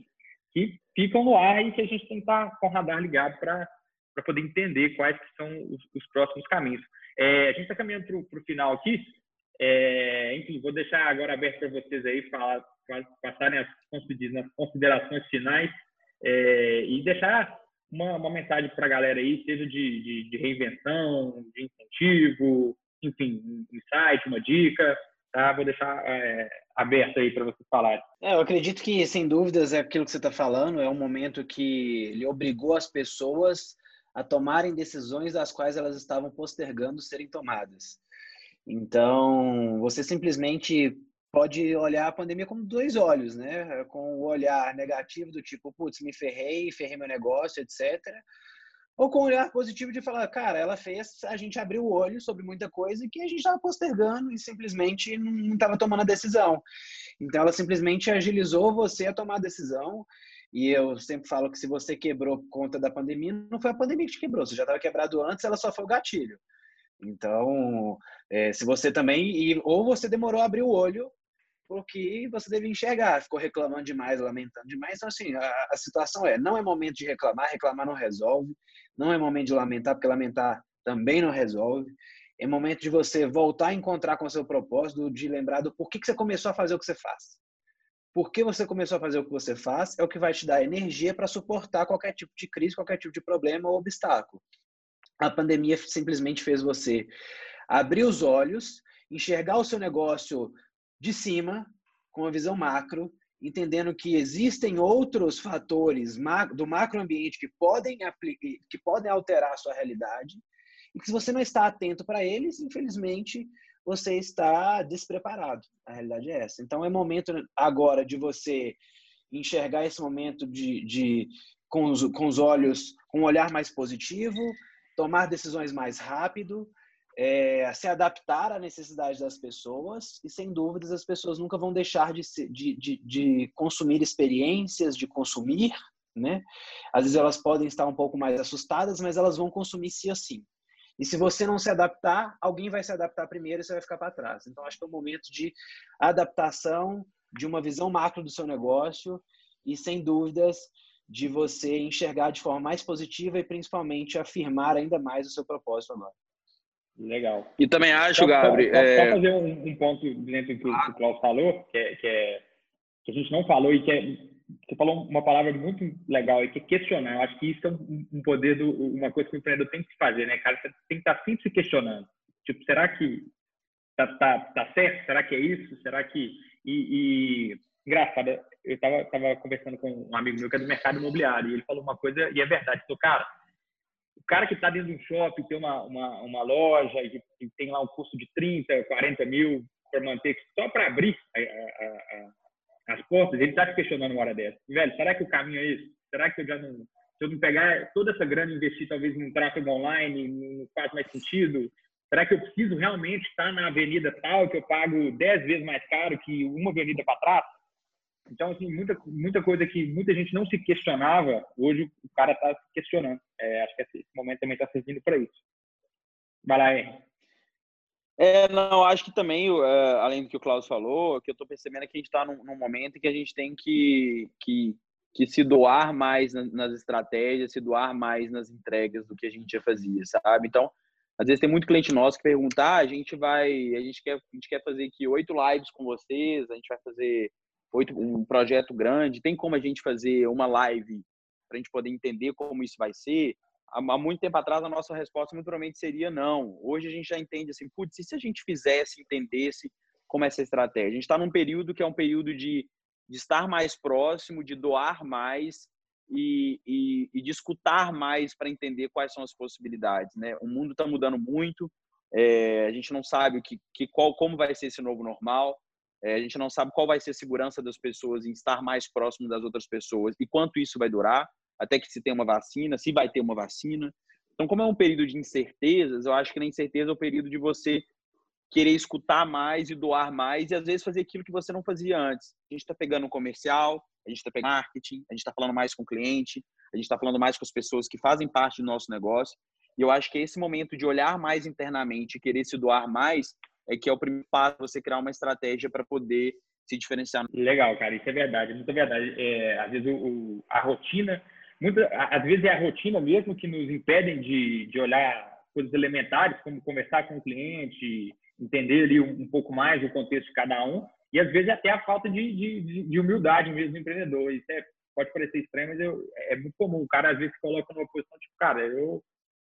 que ficam no ar e que a gente tem que estar com o radar ligado para poder entender quais são os, os próximos caminhos. É, a gente está caminhando para o final aqui. É, enfim, vou deixar agora aberto para vocês aí falar, passarem as, considerações finais é, e deixar uma, uma mensagem para a galera aí, seja de, de, de, reinvenção, de incentivo, enfim, um insight, uma dica. Tá? Vou deixar é, aberto aí para você falar. É, eu acredito que, sem dúvidas, é aquilo que você está falando, é um momento que ele obrigou as pessoas a tomarem decisões das quais elas estavam postergando serem tomadas. Então, você simplesmente pode olhar a pandemia com dois olhos, né? Com o olhar negativo do tipo, putz, me ferrei, ferrei meu negócio, etc. Ou com o olhar positivo de falar, cara, ela fez a gente abrir o olho sobre muita coisa que a gente estava postergando e simplesmente não estava tomando a decisão. Então, ela simplesmente agilizou você a tomar a decisão. E eu sempre falo que se você quebrou por conta da pandemia, não foi a pandemia que te quebrou, você já estava quebrado antes, ela só foi o gatilho. Então, é, se você também, ou você demorou a abrir o olho porque você deve enxergar, ficou reclamando demais, lamentando demais. Então, assim, a, a, situação é: não é momento de reclamar, reclamar não resolve, não é momento de lamentar, porque lamentar também não resolve. É momento de você voltar a encontrar com o seu propósito, de lembrar do porquê que você começou a fazer o que você faz. Por que você começou a fazer o que você faz é o que vai te dar energia para suportar qualquer tipo de crise, qualquer tipo de problema ou obstáculo. A pandemia simplesmente fez você abrir os olhos, enxergar o seu negócio de cima, com a visão macro, entendendo que existem outros fatores do macroambiente que podem, que podem alterar a sua realidade e que se você não está atento para eles, infelizmente, você está despreparado. A realidade é essa. Então, é momento agora de você enxergar esse momento de, de com, os, com os olhos, com um olhar mais positivo, tomar decisões mais rápido, é, se adaptar à necessidade das pessoas e, sem dúvidas, as pessoas nunca vão deixar de, de, de, de, consumir experiências, de consumir, né? Às vezes elas podem estar um pouco mais assustadas, mas elas vão consumir sim assim. E se você não se adaptar, alguém vai se adaptar primeiro e você vai ficar para trás. Então, acho que é um momento de adaptação, de uma visão macro do seu negócio e, sem dúvidas, de você enxergar de forma mais positiva e, principalmente, afirmar ainda mais o seu propósito agora. Legal. E também acho, Gabriel. Só, é... só, fazer um, um, ponto dentro do que, ah. o Klaus falou, que, é, que, é, que a gente não falou e que é, você falou uma palavra muito legal, que é questionar. Eu acho que isso é um, um poder, do, uma coisa que o empreendedor tem que fazer, né, cara? Você tem que estar sempre se questionando. Tipo, será que tá, tá, tá certo? Será que é isso? Será que. E, e engraçado, eu estava tava conversando com um amigo meu que é do mercado imobiliário e ele falou uma coisa, e é verdade. Falou, cara, o cara que está dentro de um shopping, tem uma, uma, uma loja e, tem lá um custo de 30, 40 mil para manter, só para abrir a, a, as portas, ele está se questionando uma hora dessa. Velho, será que o caminho é esse? Será que eu já não. Se eu não pegar toda essa grana e investir talvez num tráfego online, não faz mais sentido? Será que eu preciso realmente estar na avenida tal que eu pago 10 vezes mais caro que uma avenida para trás? Então, assim, muita, muita coisa que muita gente não se questionava, hoje o cara está se questionando. É, acho que esse momento também está servindo para isso. Vai lá, Henrique. É, não, acho que também, uh, além do que o Klaus falou, que eu estou percebendo é que a gente está num, num, momento que a gente tem que, que, que se doar mais nas, nas, estratégias, se doar mais nas entregas do que a gente já fazia, sabe? Então, às vezes tem muito cliente nosso que pergunta, ah, a gente vai, a gente quer, a gente quer fazer aqui oito lives com vocês, a gente vai fazer oito, um projeto grande, tem como a gente fazer uma live para a gente poder entender como isso vai ser? Há, muito tempo atrás, a nossa resposta muito provavelmente seria não. Hoje a gente já entende assim, putz, e se a gente fizesse, entendesse como é essa estratégia? A gente está num período que é um período de, de estar mais próximo, de doar mais e, e, e de escutar mais para entender quais são as possibilidades. Né? O mundo está mudando muito, é, a gente não sabe que, que, qual, como vai ser esse novo normal. É, a gente não sabe qual vai ser a segurança das pessoas em estar mais próximo das outras pessoas e quanto isso vai durar, até que se tenha uma vacina, se vai ter uma vacina. Então, como é um período de incertezas, eu acho que na incerteza é o período de você querer escutar mais e doar mais e às vezes fazer aquilo que você não fazia antes. A gente está pegando um comercial, a gente está pegando marketing, a gente está falando mais com o cliente, a gente está falando mais com as pessoas que fazem parte do nosso negócio. E eu acho que esse momento de olhar mais internamente e querer se doar mais é que é o primeiro passo você criar uma estratégia para poder se diferenciar. Legal, cara, isso é verdade, muita verdade. É, às vezes o, o, a rotina, muita, às vezes é a rotina mesmo que nos impedem de, de olhar coisas elementares, como conversar com o cliente, entender ali um, um pouco mais o contexto de cada um, e às vezes até a falta de, de, de humildade mesmo do empreendedor. Isso é, pode parecer estranho, mas eu, é muito comum. O cara às vezes se coloca numa posição tipo, cara, eu,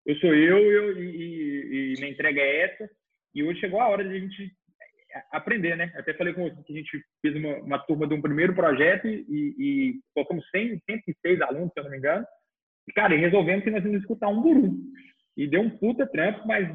eu sou eu, eu e, e, e minha entrega é essa, e hoje chegou a hora de a gente aprender, né? Até falei com você que a gente fez uma, uma turma de um primeiro projeto e, e colocamos 100, 106 alunos, se eu não me engano. E, cara, resolvemos que nós íamos escutar um por um. E deu um puta trampo, mas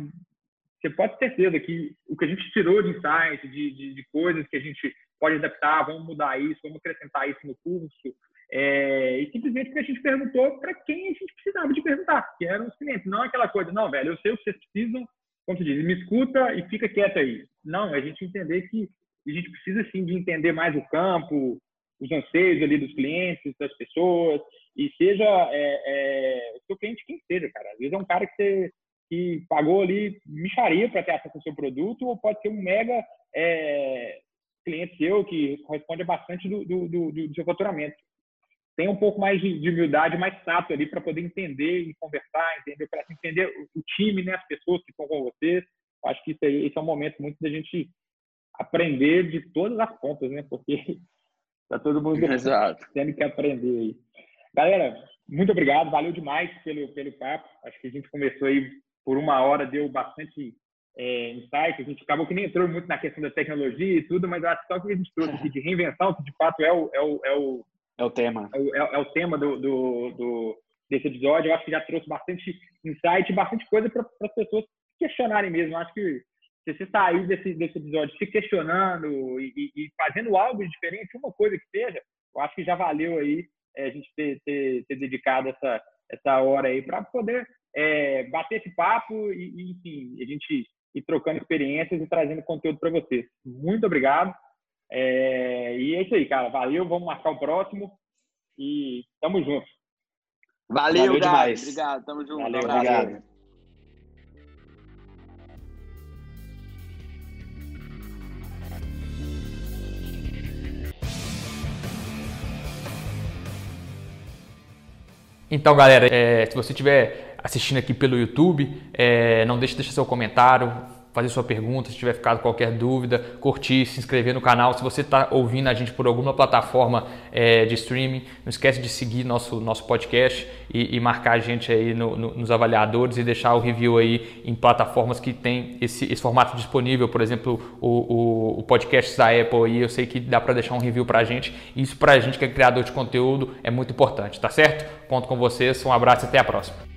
você pode ter certeza que o que a gente tirou de insight, de, de, de coisas que a gente pode adaptar, vamos mudar isso, vamos acrescentar isso no curso, é, e simplesmente porque a gente perguntou para quem a gente precisava de perguntar, que eram os clientes. Não aquela coisa, não, velho, eu sei o que vocês precisam, como se diz, me escuta e fica quieto aí. Não, é a gente entender que a gente precisa sim de entender mais o campo, os anseios ali dos clientes, das pessoas, e seja é, é, o seu cliente quem seja, cara. Às vezes é um cara que você que pagou ali micharia para ter acesso ao seu produto, ou pode ser um mega é, cliente seu que corresponde a bastante do, do, do, do seu faturamento. Tem um pouco mais de, de humildade, mais tato ali para poder entender e conversar, entender, para entender o, o, time, né, as pessoas que estão com vocês. Acho que isso aí, esse é um momento muito da gente aprender de todas as pontas, né? Porque tá todo mundo Exato. tendo que aprender aí. Galera, muito obrigado, valeu demais pelo, pelo papo. Acho que a gente começou aí por uma hora, deu bastante é, insight. A gente acabou que nem entrou muito na questão da tecnologia e tudo, mas acho que só que a gente trouxe aqui de reinvenção, que de fato é o, é o, é o, é o tema, é é, é o tema do, do, do, desse episódio. Eu acho que já trouxe bastante insight, bastante coisa para as pessoas questionarem mesmo. Eu acho que se você sair desse, desse episódio se questionando e, e, e, fazendo algo diferente, uma coisa que seja, eu acho que já valeu aí é, a gente ter, ter, ter dedicado essa, essa hora aí para poder é, bater esse papo e, e, enfim, a gente ir trocando experiências e trazendo conteúdo para vocês. Muito obrigado. É, e é isso aí, cara. Valeu, vamos marcar o próximo e tamo junto. Valeu, Valeu demais. Obrigado, tamo junto. Valeu, obrigado. Então, galera, é, se você estiver assistindo aqui pelo YouTube, é, não deixe de deixar seu comentário, fazer sua pergunta, se tiver ficado qualquer dúvida, curtir, se inscrever no canal. Se você está ouvindo a gente por alguma plataforma é, de streaming, não esquece de seguir nosso, nosso podcast e, e marcar a gente aí no, no, nos avaliadores e deixar o review aí em plataformas que tem esse, esse formato disponível. Por exemplo, o, o, o podcast da Apple aí, eu sei que dá para deixar um review para a gente. Isso para a gente que é criador de conteúdo é muito importante, tá certo? Conto com vocês, um abraço e até a próxima.